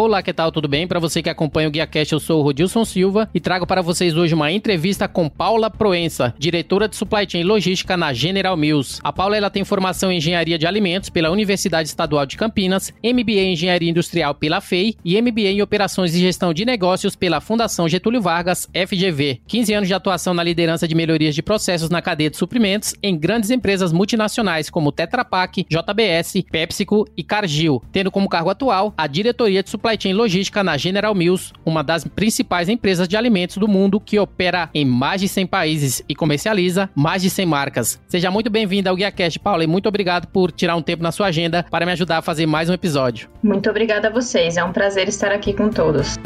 Olá, que tal? Tudo bem? Para você que acompanha o Guia Cash, eu sou o Rodilson Silva e trago para vocês hoje uma entrevista com Paula Proença, diretora de Supply Chain Logística na General Mills. A Paula ela tem formação em Engenharia de Alimentos pela Universidade Estadual de Campinas, MBA em Engenharia Industrial pela FEI e MBA em Operações e Gestão de Negócios pela Fundação Getúlio Vargas, FGV. 15 anos de atuação na liderança de melhorias de processos na cadeia de suprimentos em grandes empresas multinacionais como Tetra Pak, JBS, PepsiCo e Cargill, tendo como cargo atual a diretoria de Supply supply chain logística na General Mills, uma das principais empresas de alimentos do mundo que opera em mais de 100 países e comercializa mais de 100 marcas. Seja muito bem-vinda ao GuiaCast, Paula, e muito obrigado por tirar um tempo na sua agenda para me ajudar a fazer mais um episódio. Muito obrigada a vocês, é um prazer estar aqui com todos.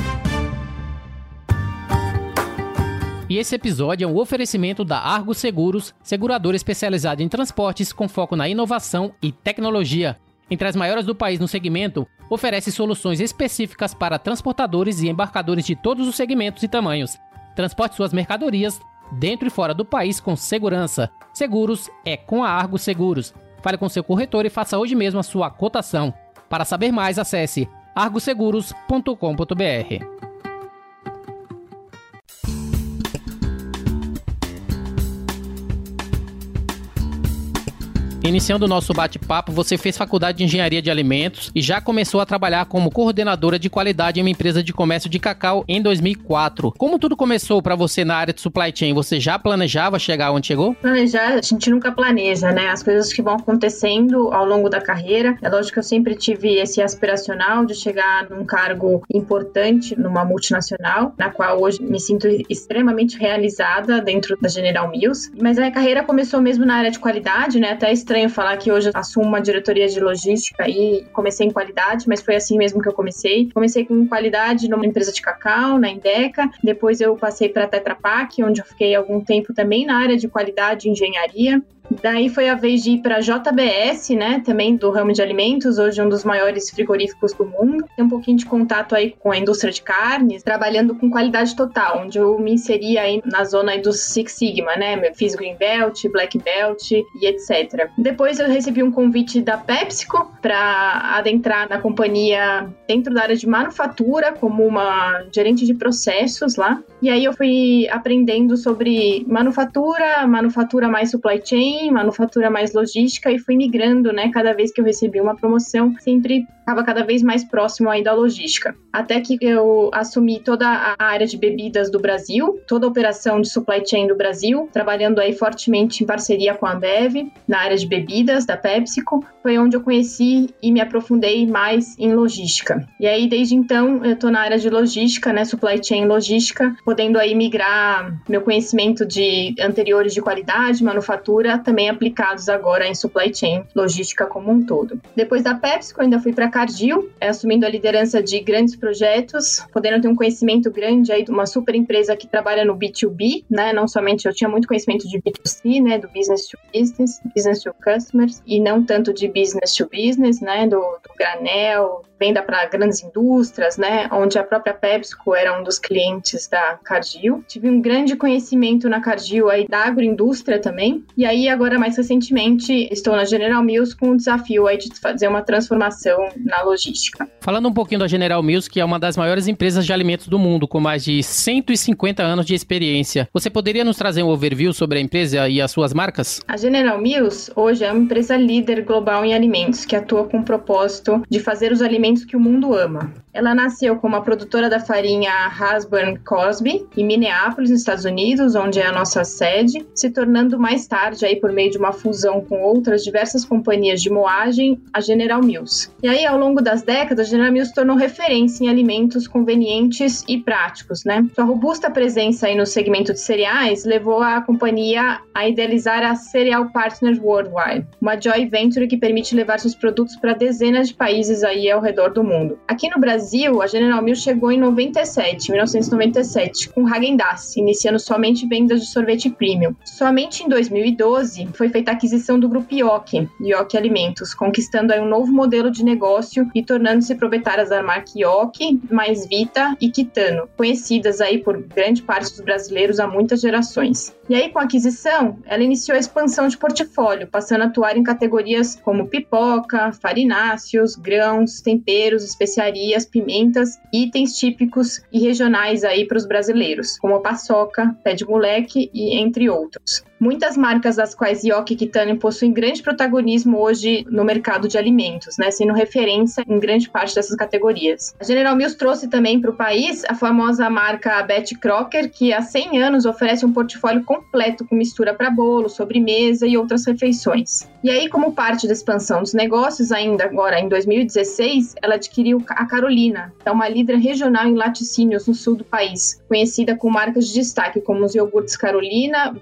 E esse episódio é um oferecimento da Argo Seguros, seguradora especializada em transportes com foco na inovação e tecnologia entre as maiores do país no segmento, oferece soluções específicas para transportadores e embarcadores de todos os segmentos e tamanhos. Transporte suas mercadorias dentro e fora do país com segurança. Seguros é com a Argo Seguros. Fale com seu corretor e faça hoje mesmo a sua cotação. Para saber mais, acesse argoseguros.com.br. Iniciando o nosso bate-papo, você fez faculdade de engenharia de alimentos e já começou a trabalhar como coordenadora de qualidade em uma empresa de comércio de cacau em 2004. Como tudo começou para você na área de supply chain? Você já planejava chegar onde chegou? Planejar, a gente nunca planeja, né? As coisas que vão acontecendo ao longo da carreira. É lógico que eu sempre tive esse aspiracional de chegar num cargo importante numa multinacional, na qual hoje me sinto extremamente realizada dentro da General Mills. Mas a minha carreira começou mesmo na área de qualidade, né? Até estranho falar que hoje assumo uma diretoria de logística e comecei em qualidade, mas foi assim mesmo que eu comecei. Comecei com qualidade numa empresa de cacau, na Indeca. Depois eu passei para Tetra Pak, onde eu fiquei algum tempo também na área de qualidade e engenharia. Daí foi a vez de ir para JBS, né, também do ramo de alimentos, hoje um dos maiores frigoríficos do mundo. Tem um pouquinho de contato aí com a indústria de carnes, trabalhando com qualidade total, onde eu me inseri aí na zona aí do Six Sigma, né, fiz Green Belt, Black Belt e etc. Depois eu recebi um convite da PepsiCo para adentrar na companhia dentro da área de manufatura como uma gerente de processos lá. E aí eu fui aprendendo sobre manufatura, manufatura mais supply chain manufatura mais logística e fui migrando, né? Cada vez que eu recebi uma promoção, sempre estava cada vez mais próximo aí da logística. Até que eu assumi toda a área de bebidas do Brasil, toda a operação de supply chain do Brasil, trabalhando aí fortemente em parceria com a Ambev, na área de bebidas da PepsiCo. Foi onde eu conheci e me aprofundei mais em logística. E aí, desde então, eu estou na área de logística, né? Supply chain logística, podendo aí migrar meu conhecimento de anteriores de qualidade, manufatura, também aplicados agora em supply chain logística como um todo. Depois da PepsiCo, ainda fui para Cardil, é, assumindo a liderança de grandes projetos, podendo ter um conhecimento grande aí de uma super empresa que trabalha no B2B, né? Não somente eu tinha muito conhecimento de B2C, né? Do business to business, business to customers, e não tanto de business to business, né? Do, do granel, venda para grandes indústrias, né, onde a própria PepsiCo era um dos clientes da Cargill. Tive um grande conhecimento na Cargill aí da agroindústria também. E aí agora mais recentemente estou na General Mills com o desafio aí de fazer uma transformação na logística. Falando um pouquinho da General Mills, que é uma das maiores empresas de alimentos do mundo, com mais de 150 anos de experiência, você poderia nos trazer um overview sobre a empresa e as suas marcas? A General Mills hoje é uma empresa líder global em alimentos que atua com o propósito de fazer os alimentos alimentos que o mundo ama. Ela nasceu como a produtora da farinha Hasburn Cosby em Minneapolis, nos Estados Unidos, onde é a nossa sede, se tornando mais tarde aí por meio de uma fusão com outras diversas companhias de moagem, a General Mills. E aí ao longo das décadas, a General Mills tornou referência em alimentos convenientes e práticos, né? Sua robusta presença aí no segmento de cereais levou a companhia a idealizar a Cereal Partners Worldwide, uma joint venture que permite levar seus produtos para dezenas de países aí ao redor do mundo. Aqui no Brasil, a General Mills chegou em 97, 1997, com Häagen-Dazs, iniciando somente vendas de sorvete premium. Somente em 2012 foi feita a aquisição do grupo Yoki, Yoki Alimentos, conquistando aí um novo modelo de negócio e tornando-se proprietárias da marca Yoki, Mais Vita e Kitano, conhecidas aí por grande parte dos brasileiros há muitas gerações. E aí, com a aquisição, ela iniciou a expansão de portfólio, passando a atuar em categorias como pipoca, farináceos, grãos, temperos, especiarias, pimentas, itens típicos e regionais aí para os brasileiros, como a paçoca, pé de moleque e entre outros. Muitas marcas das quais Yoki e Kitano possuem grande protagonismo hoje no mercado de alimentos, né, sendo referência em grande parte dessas categorias. A General Mills trouxe também para o país a famosa marca Betty Crocker, que há 100 anos oferece um portfólio completo com mistura para bolo, sobremesa e outras refeições. E aí, como parte da expansão dos negócios, ainda agora em 2016, ela adquiriu a Carolina, que é uma líder regional em laticínios no sul do país, conhecida com marcas de destaque como os iogurtes Carolina,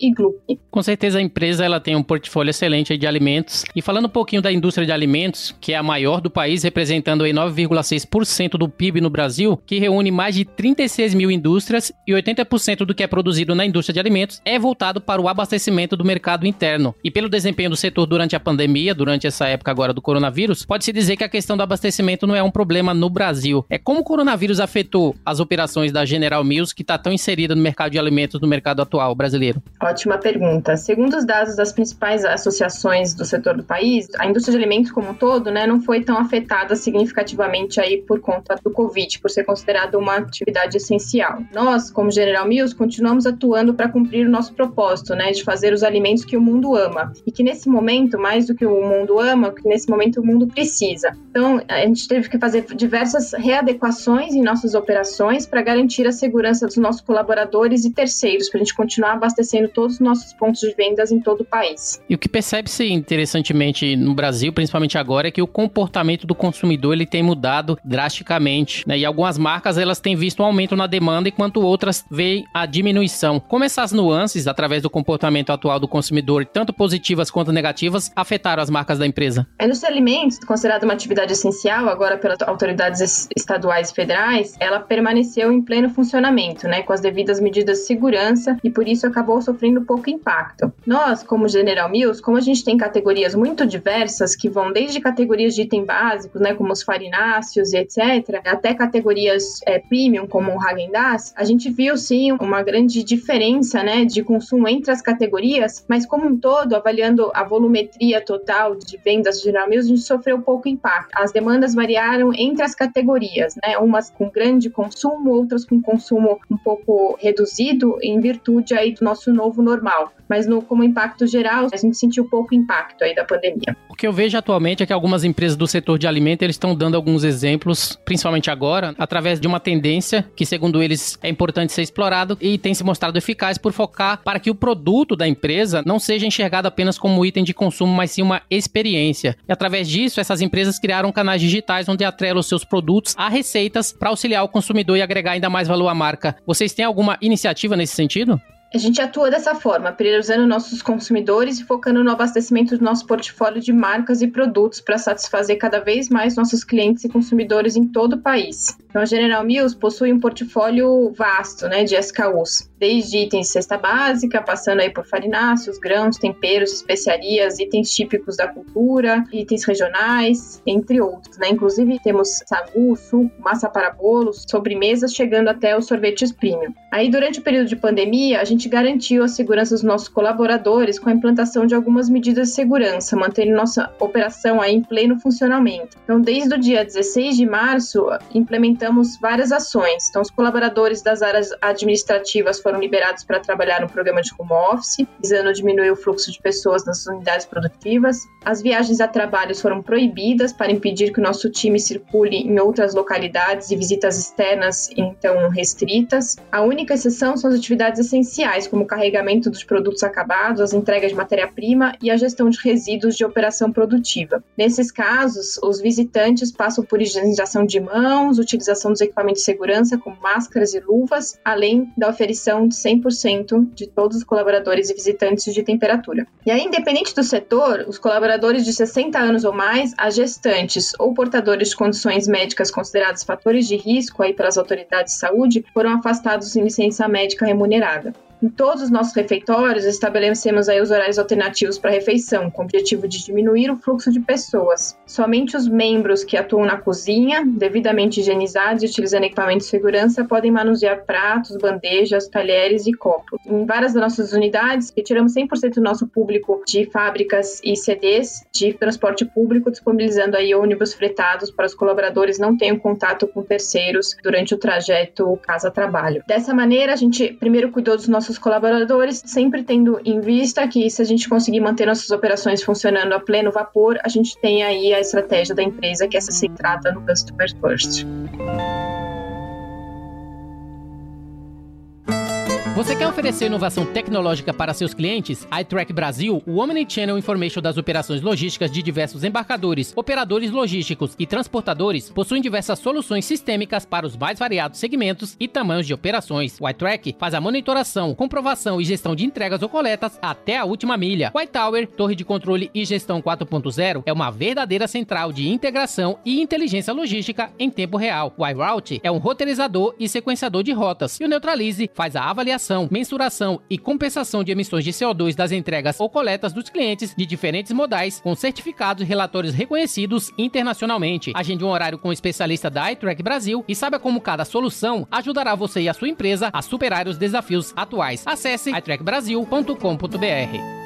E. Com certeza a empresa ela tem um portfólio excelente de alimentos. E falando um pouquinho da indústria de alimentos, que é a maior do país, representando 9,6% do PIB no Brasil, que reúne mais de 36 mil indústrias e 80% do que é produzido na indústria de alimentos é voltado para o abastecimento do mercado interno. E pelo desempenho do setor durante a pandemia, durante essa época agora do coronavírus, pode-se dizer que a questão do abastecimento não é um problema no Brasil. É como o coronavírus afetou as operações da General Mills, que está tão inserida no mercado de alimentos no mercado atual brasileiro. Ótima pergunta. Segundo os dados das principais associações do setor do país, a indústria de alimentos como um todo, né, não foi tão afetada significativamente aí por conta do Covid, por ser considerada uma atividade essencial. Nós, como General Mills, continuamos atuando para cumprir o nosso propósito, né, de fazer os alimentos que o mundo ama e que nesse momento, mais do que o mundo ama, que nesse momento o mundo precisa. Então, a gente teve que fazer diversas readequações em nossas operações para garantir a segurança dos nossos colaboradores e terceiros, para a gente continuar abastecendo todos os nossos pontos de vendas em todo o país. E o que percebe-se interessantemente no Brasil, principalmente agora, é que o comportamento do consumidor ele tem mudado drasticamente. Né? E algumas marcas elas têm visto um aumento na demanda, enquanto outras veem a diminuição. Como essas nuances, através do comportamento atual do consumidor, tanto positivas quanto negativas, afetaram as marcas da empresa? A indústria de alimentos, considerada uma atividade essencial agora pelas autoridades estaduais e federais, ela permaneceu em pleno funcionamento, né, com as devidas medidas de segurança e por isso acabou sofrendo pouco impacto. Nós, como General Mills, como a gente tem categorias muito diversas, que vão desde categorias de item básicos, né, como os farináceos e etc., até categorias é, premium, como o Häagen-Dazs, a gente viu sim uma grande diferença né, de consumo entre as categorias, mas como um todo, avaliando a volumetria total de vendas de General Mills, a gente sofreu pouco impacto. As demandas variaram entre as categorias, né, umas com grande consumo, outras com consumo um pouco reduzido, em virtude aí do nosso novo normal. Mas no, como impacto geral, a gente sentiu pouco impacto aí da pandemia. O que eu vejo atualmente é que algumas empresas do setor de alimento eles estão dando alguns exemplos, principalmente agora, através de uma tendência que, segundo eles, é importante ser explorado e tem se mostrado eficaz por focar para que o produto da empresa não seja enxergado apenas como item de consumo, mas sim uma experiência. E através disso, essas empresas criaram canais digitais onde atrelam seus produtos a receitas para auxiliar o consumidor e agregar ainda mais valor à marca. Vocês têm alguma iniciativa nesse sentido? A gente atua dessa forma, priorizando nossos consumidores e focando no abastecimento do nosso portfólio de marcas e produtos para satisfazer cada vez mais nossos clientes e consumidores em todo o país. Então, a General Mills possui um portfólio vasto né, de SKUs, desde itens de cesta básica, passando aí por farináceos, grãos, temperos, especiarias, itens típicos da cultura, itens regionais, entre outros. Né? Inclusive, temos sagu, suco, massa para bolos, sobremesas, chegando até os sorvetes premium. Aí, durante o período de pandemia, a gente garantiu a segurança dos nossos colaboradores com a implantação de algumas medidas de segurança, mantendo nossa operação aí em pleno funcionamento. Então, desde o dia 16 de março, implementamos várias ações. Então, os colaboradores das áreas administrativas foram foram liberados para trabalhar no programa de home office, visando diminuir o fluxo de pessoas nas unidades produtivas. As viagens a trabalhos foram proibidas para impedir que o nosso time circule em outras localidades e visitas externas então restritas. A única exceção são as atividades essenciais, como o carregamento dos produtos acabados, as entregas de matéria-prima e a gestão de resíduos de operação produtiva. Nesses casos, os visitantes passam por higienização de mãos, utilização dos equipamentos de segurança, como máscaras e luvas, além da oferição de 100% de todos os colaboradores e visitantes de temperatura. E aí, independente do setor, os colaboradores de 60 anos ou mais, as gestantes ou portadores de condições médicas consideradas fatores de risco aí pelas autoridades de saúde foram afastados em licença médica remunerada. Em todos os nossos refeitórios, estabelecemos aí os horários alternativos para refeição, com o objetivo de diminuir o fluxo de pessoas. Somente os membros que atuam na cozinha, devidamente higienizados e utilizando equipamentos de segurança, podem manusear pratos, bandejas, talheres e copos. Em várias das nossas unidades, retiramos 100% do nosso público de fábricas e CDs de transporte público, disponibilizando aí ônibus fretados para os colaboradores não tenham contato com terceiros durante o trajeto casa-trabalho. Dessa maneira, a gente primeiro cuidou dos nossos nossos colaboradores, sempre tendo em vista que se a gente conseguir manter nossas operações funcionando a pleno vapor, a gente tem aí a estratégia da empresa que é essa centrada no customer first. Você quer oferecer inovação tecnológica para seus clientes? ITrack Brasil, o Omnichannel Information das operações logísticas de diversos embarcadores, operadores logísticos e transportadores, possui diversas soluções sistêmicas para os mais variados segmentos e tamanhos de operações. O iTrack faz a monitoração, comprovação e gestão de entregas ou coletas até a última milha. O iTower, torre de controle e gestão 4.0, é uma verdadeira central de integração e inteligência logística em tempo real. O iRoute é um roteirizador e sequenciador de rotas. E o Neutralize faz a avaliação avaliação, mensuração e compensação de emissões de CO2 das entregas ou coletas dos clientes de diferentes modais, com certificados e relatórios reconhecidos internacionalmente. Agende um horário com o especialista da iTrack Brasil e saiba como cada solução ajudará você e a sua empresa a superar os desafios atuais. Acesse itrackbrasil.com.br.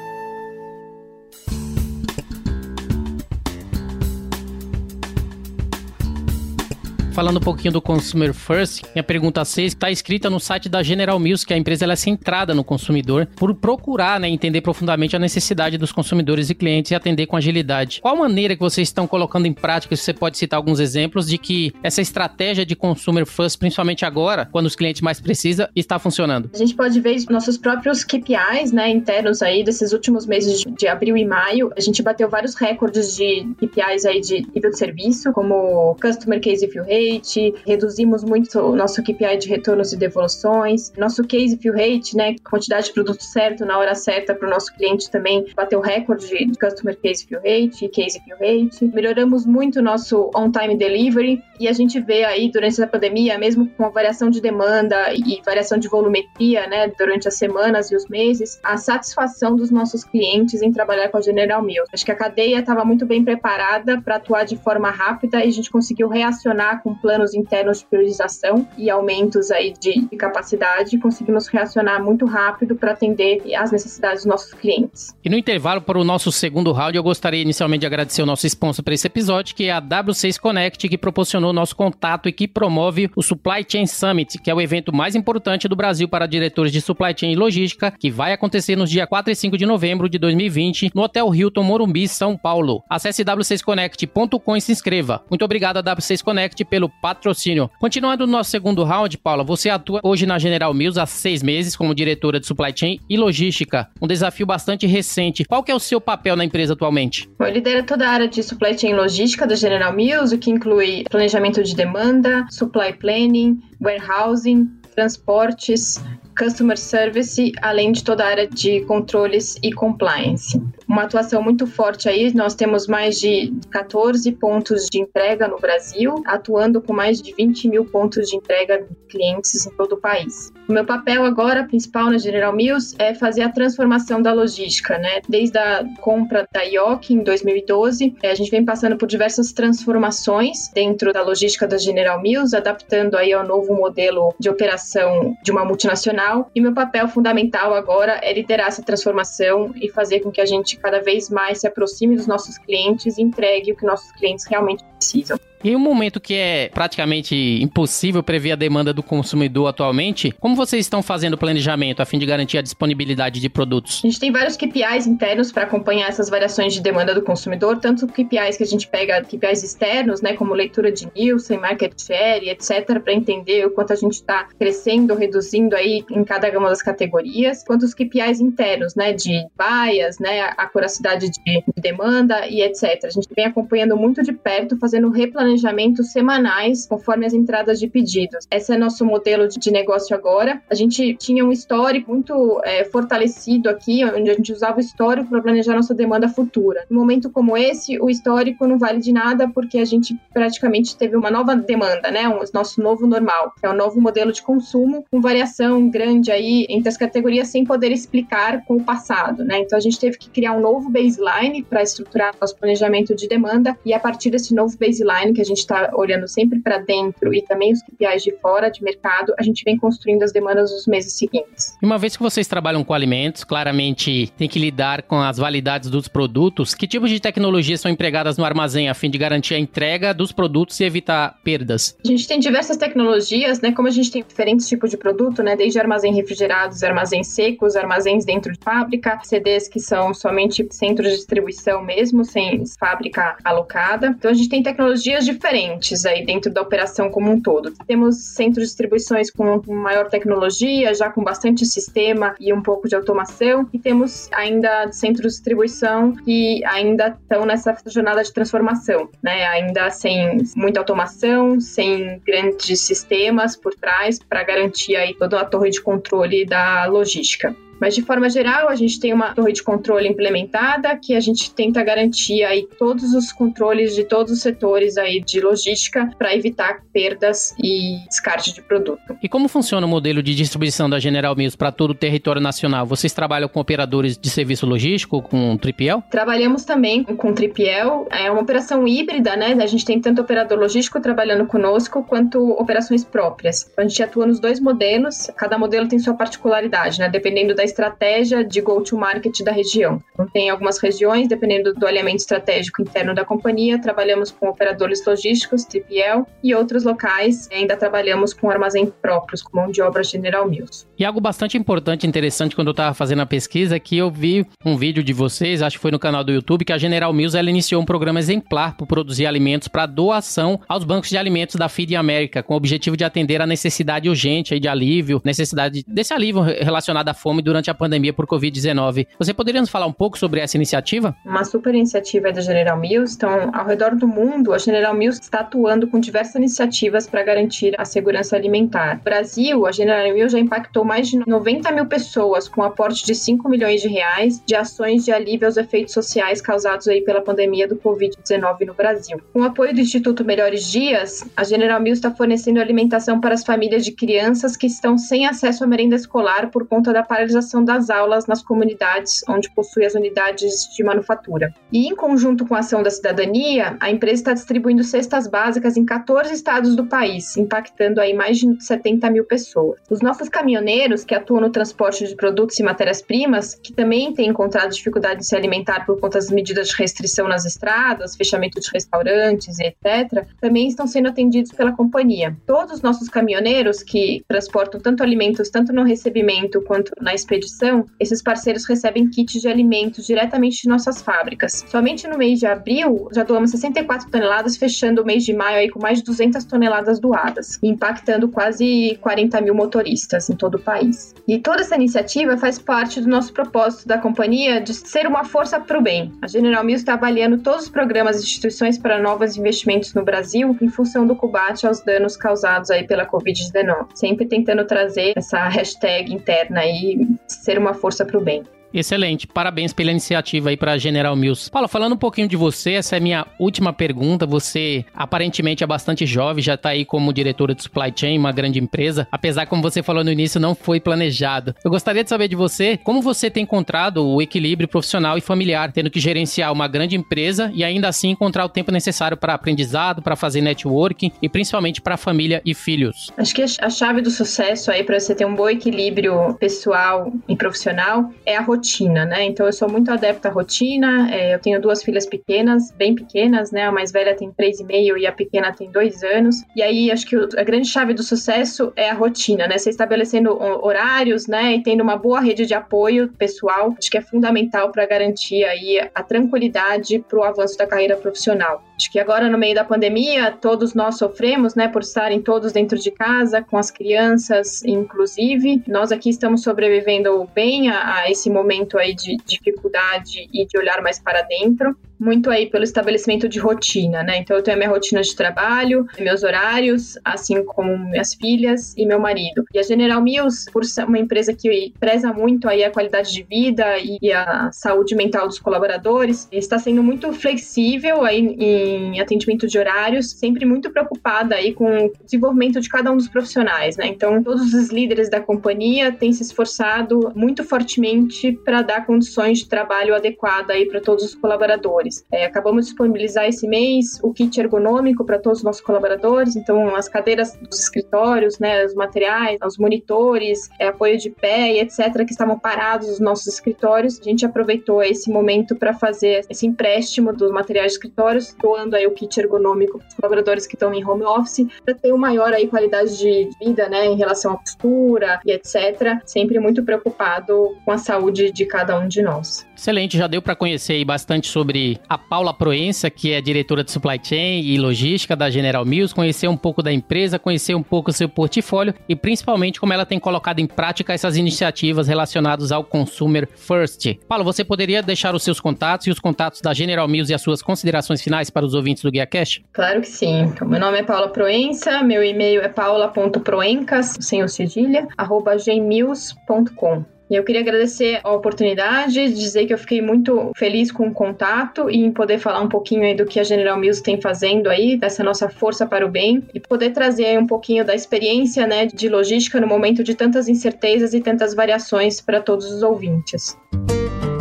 falando um pouquinho do Consumer First, minha pergunta 6 está escrita no site da General Mills, que a empresa ela é centrada no consumidor, por procurar né, entender profundamente a necessidade dos consumidores e clientes e atender com agilidade. Qual maneira que vocês estão colocando em prática, se você pode citar alguns exemplos, de que essa estratégia de Consumer First, principalmente agora, quando os clientes mais precisam, está funcionando? A gente pode ver nossos próprios KPIs né, internos aí desses últimos meses de, abril e maio. A gente bateu vários recordes de KPIs aí de nível de serviço, como Customer Case Fill Rate, rate, reduzimos muito o nosso KPI de retornos e devoluções. Nosso case fill rate, né, quantidade de produto certo na hora certa para o nosso cliente também bateu recorde de customer case fill rate e case fill rate. Melhoramos muito o nosso on-time delivery e a gente vê aí durante essa pandemia, mesmo com a variação de demanda e variação de volumetria, né, durante as semanas e os meses, a satisfação dos nossos clientes em trabalhar com a General Mills. Acho que a cadeia estava muito bem preparada para atuar de forma rápida e a gente conseguiu reacionar com planos internos de priorização e aumentos aí de, de capacidade, conseguimos reacionar muito rápido para atender às necessidades dos nossos clientes. E no intervalo para o nosso segundo round, eu gostaria inicialmente de agradecer o nosso sponsor para esse episódio, que é a W6 Connect, que proporcionou nosso contato e que promove o Supply Chain Summit, que é o evento mais importante do Brasil para diretores de supply chain e logística, que vai acontecer nos dias 4 e 5 de novembro de 2020 no Hotel Hilton Morumbi, São Paulo. Acesse w6connect.com e se inscreva. Muito obrigado a W6 Connect pelo pelo patrocínio. Continuando no nosso segundo round, Paula, você atua hoje na General Mills há seis meses como diretora de supply chain e logística. Um desafio bastante recente. Qual que é o seu papel na empresa atualmente? eu lidero toda a área de supply chain e logística da General Mills, o que inclui planejamento de demanda, supply planning, warehousing, transportes, customer service, além de toda a área de controles e compliance. Uma atuação muito forte aí, nós temos mais de 14 pontos de entrega no Brasil, atuando com mais de 20 mil pontos de entrega de clientes em todo o país. O meu papel agora, principal na General Mills, é fazer a transformação da logística, né? Desde a compra da IOC em 2012, a gente vem passando por diversas transformações dentro da logística da General Mills, adaptando aí ao novo modelo de operação de uma multinacional e meu papel fundamental agora é liderar essa transformação e fazer com que a gente cada vez mais se aproxime dos nossos clientes e entregue o que nossos clientes realmente precisam. E em um momento que é praticamente impossível prever a demanda do consumidor atualmente, como vocês estão fazendo o planejamento a fim de garantir a disponibilidade de produtos? A gente tem vários KPIs internos para acompanhar essas variações de demanda do consumidor, tanto KPIs que a gente pega, KPIs externos, né, como leitura de Nielsen, market share, etc, para entender o quanto a gente está crescendo, reduzindo aí em cada uma das categorias, quanto os KPIs internos, né, de bias, né, a acuracidade de demanda e etc. A gente vem acompanhando muito de perto, fazendo replanejamentos semanais conforme as entradas de pedidos. Esse é nosso modelo de negócio agora. A gente tinha um histórico muito é, fortalecido aqui, onde a gente usava o histórico para planejar nossa demanda futura. Num momento como esse, o histórico não vale de nada porque a gente praticamente teve uma nova demanda, né, um nosso novo normal, que é um novo modelo de consumo com variação grande aí entre as categorias sem poder explicar com o passado, né? Então a gente teve que criar um novo baseline para estruturar nosso planejamento de demanda e a partir desse novo baseline que a gente está olhando sempre para dentro e também os KPIs de fora de mercado, a gente vem construindo as demandas dos meses seguintes. Uma vez que vocês trabalham com alimentos, claramente tem que lidar com as validades dos produtos. Que tipos de tecnologias são empregadas no armazém a fim de garantir a entrega dos produtos e evitar perdas? A gente tem diversas tecnologias, né? Como a gente tem diferentes tipos de produto, né? Desde armazém refrigerados, armazéns secos, armazéns dentro de fábrica, CDs que são somente centros de distribuição mesmo, sem fábrica alocada. Então a gente tem tecnologias diferentes aí dentro da operação como um todo. Temos centros de distribuições com maior tecnologia, já com bastante sistema e um pouco de automação, e temos ainda centros de distribuição que ainda estão nessa jornada de transformação, né? Ainda sem muita automação, sem grandes sistemas por trás para garantir aí toda a torre de controle da logística. Mas de forma geral, a gente tem uma torre de controle implementada que a gente tenta garantir aí todos os controles de todos os setores aí de logística para evitar perdas e descarte de produto. E como funciona o modelo de distribuição da General Mills para todo o território nacional? Vocês trabalham com operadores de serviço logístico, com 3PL? Trabalhamos também com 3PL. É uma operação híbrida, né? A gente tem tanto operador logístico trabalhando conosco quanto operações próprias. A gente atua nos dois modelos. Cada modelo tem sua particularidade, né? Dependendo da estratégia de go-to-market da região. Então, tem algumas regiões, dependendo do alinhamento estratégico interno da companhia, trabalhamos com operadores logísticos, 3PL, e outros locais ainda trabalhamos com armazém próprios, com mão de obra General Mills. E algo bastante importante interessante quando eu estava fazendo a pesquisa é que eu vi um vídeo de vocês, acho que foi no canal do YouTube, que a General Mills ela iniciou um programa exemplar para produzir alimentos para doação aos bancos de alimentos da Feed América, com o objetivo de atender a necessidade urgente de alívio, necessidade desse alívio relacionado à fome durante durante a pandemia por Covid-19. Você poderia nos falar um pouco sobre essa iniciativa? Uma super iniciativa da General Mills. Então, ao redor do mundo, a General Mills está atuando com diversas iniciativas para garantir a segurança alimentar. No Brasil, a General Mills já impactou mais de 90 mil pessoas com aporte de 5 milhões de reais de ações de alívio aos efeitos sociais causados aí pela pandemia do Covid-19 no Brasil. Com o apoio do Instituto Melhores Dias, a General Mills está fornecendo alimentação para as famílias de crianças que estão sem acesso à merenda escolar por conta da paralisação das aulas nas comunidades onde possui as unidades de manufatura. E em conjunto com a ação da cidadania, a empresa está distribuindo cestas básicas em 14 estados do país, impactando aí mais de 70 mil pessoas. Os nossos caminhoneiros, que atuam no transporte de produtos e matérias-primas, que também têm encontrado dificuldade de se alimentar por conta das medidas de restrição nas estradas, fechamento de restaurantes, etc., também estão sendo atendidos pela companhia. Todos os nossos caminhoneiros que transportam tanto alimentos, tanto no recebimento quanto na expedição, expedição, esses parceiros recebem kits de alimentos diretamente de nossas fábricas. Somente no mês de abril, já doamos 64 toneladas, fechando o mês de maio aí com mais de 200 toneladas doadas, impactando quase 40 mil motoristas em todo o país. E toda essa iniciativa faz parte do nosso propósito da companhia de ser uma força para o bem. A General Mills está avaliando todos os programas e instituições para novos investimentos no Brasil em função do combate aos danos causados aí pela Covid-19, sempre tentando trazer essa hashtag interna aí ser uma força para o bem. Excelente, parabéns pela iniciativa aí para General Mills. Paulo, falando um pouquinho de você, essa é a minha última pergunta. Você aparentemente é bastante jovem, já está aí como diretora de supply chain, uma grande empresa, apesar como você falou no início, não foi planejado. Eu gostaria de saber de você, como você tem encontrado o equilíbrio profissional e familiar, tendo que gerenciar uma grande empresa e ainda assim encontrar o tempo necessário para aprendizado, para fazer networking e principalmente para família e filhos. Acho que a chave do sucesso aí para você ter um bom equilíbrio pessoal e profissional é a rotina rotina, né? Então eu sou muito adepta à rotina. É, eu tenho duas filhas pequenas, bem pequenas, né? A mais velha tem três e meio e a pequena tem dois anos. E aí acho que a grande chave do sucesso é a rotina, né? Você estabelecendo horários, né? E tendo uma boa rede de apoio pessoal, acho que é fundamental para garantir aí a tranquilidade para o avanço da carreira profissional. Acho que agora, no meio da pandemia, todos nós sofremos, né, por estarem todos dentro de casa, com as crianças, inclusive. Nós aqui estamos sobrevivendo bem a, a esse momento aí de dificuldade e de olhar mais para dentro muito aí pelo estabelecimento de rotina, né? Então eu tenho a minha rotina de trabalho, meus horários, assim como minhas filhas e meu marido. E a General Mills, por ser uma empresa que preza muito aí a qualidade de vida e a saúde mental dos colaboradores, está sendo muito flexível aí em atendimento de horários, sempre muito preocupada aí com o desenvolvimento de cada um dos profissionais, né? Então todos os líderes da companhia têm se esforçado muito fortemente para dar condições de trabalho adequada aí para todos os colaboradores. É, acabamos de disponibilizar esse mês o kit ergonômico para todos os nossos colaboradores, então as cadeiras dos escritórios, né, os materiais, os monitores, é, apoio de pé e etc., que estavam parados nos nossos escritórios. A gente aproveitou esse momento para fazer esse empréstimo dos materiais de escritórios, doando aí o kit ergonômico para os colaboradores que estão em home office, para ter uma maior aí qualidade de vida, né, em relação à postura e etc. Sempre muito preocupado com a saúde de cada um de nós. Excelente, já deu para conhecer aí bastante sobre a Paula Proença, que é diretora de supply chain e logística da General Mills, conhecer um pouco da empresa, conhecer um pouco o seu portfólio e principalmente como ela tem colocado em prática essas iniciativas relacionadas ao Consumer First. Paulo, você poderia deixar os seus contatos e os contatos da General Mills e as suas considerações finais para os ouvintes do Guia Cash? Claro que sim. Então, meu nome é Paula Proença, meu e-mail é paula.proencas, sem o cedilha, arroba gmills.com. Eu queria agradecer a oportunidade, dizer que eu fiquei muito feliz com o contato e em poder falar um pouquinho aí do que a General Mills tem fazendo aí, dessa nossa força para o bem, e poder trazer aí um pouquinho da experiência né, de logística no momento de tantas incertezas e tantas variações para todos os ouvintes.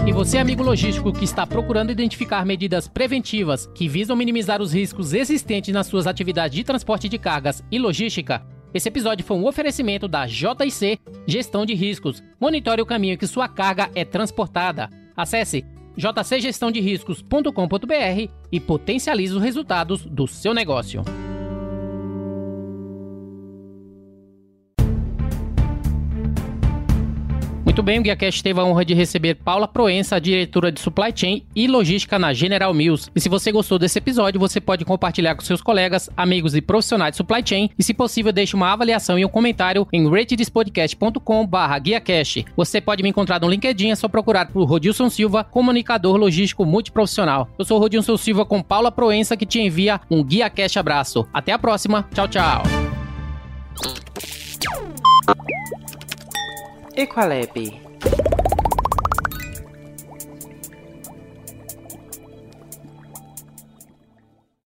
E você, amigo logístico, que está procurando identificar medidas preventivas que visam minimizar os riscos existentes nas suas atividades de transporte de cargas e logística, esse episódio foi um oferecimento da JIC Gestão de Riscos. Monitore o caminho que sua carga é transportada. Acesse jcgestãoderiscos.com.br e potencialize os resultados do seu negócio. Muito bem, o GuiaCast teve a honra de receber Paula Proença, diretora de Supply Chain e Logística na General Mills. E se você gostou desse episódio, você pode compartilhar com seus colegas, amigos e profissionais de Supply Chain. E se possível, deixe uma avaliação e um comentário em ratedespodcast.com.br GuiaCast. Você pode me encontrar no LinkedIn, é só procurar por Rodilson Silva, comunicador logístico multiprofissional. Eu sou Rodilson Silva com Paula Proença, que te envia um GuiaCast abraço. Até a próxima. Tchau, tchau. Equalab.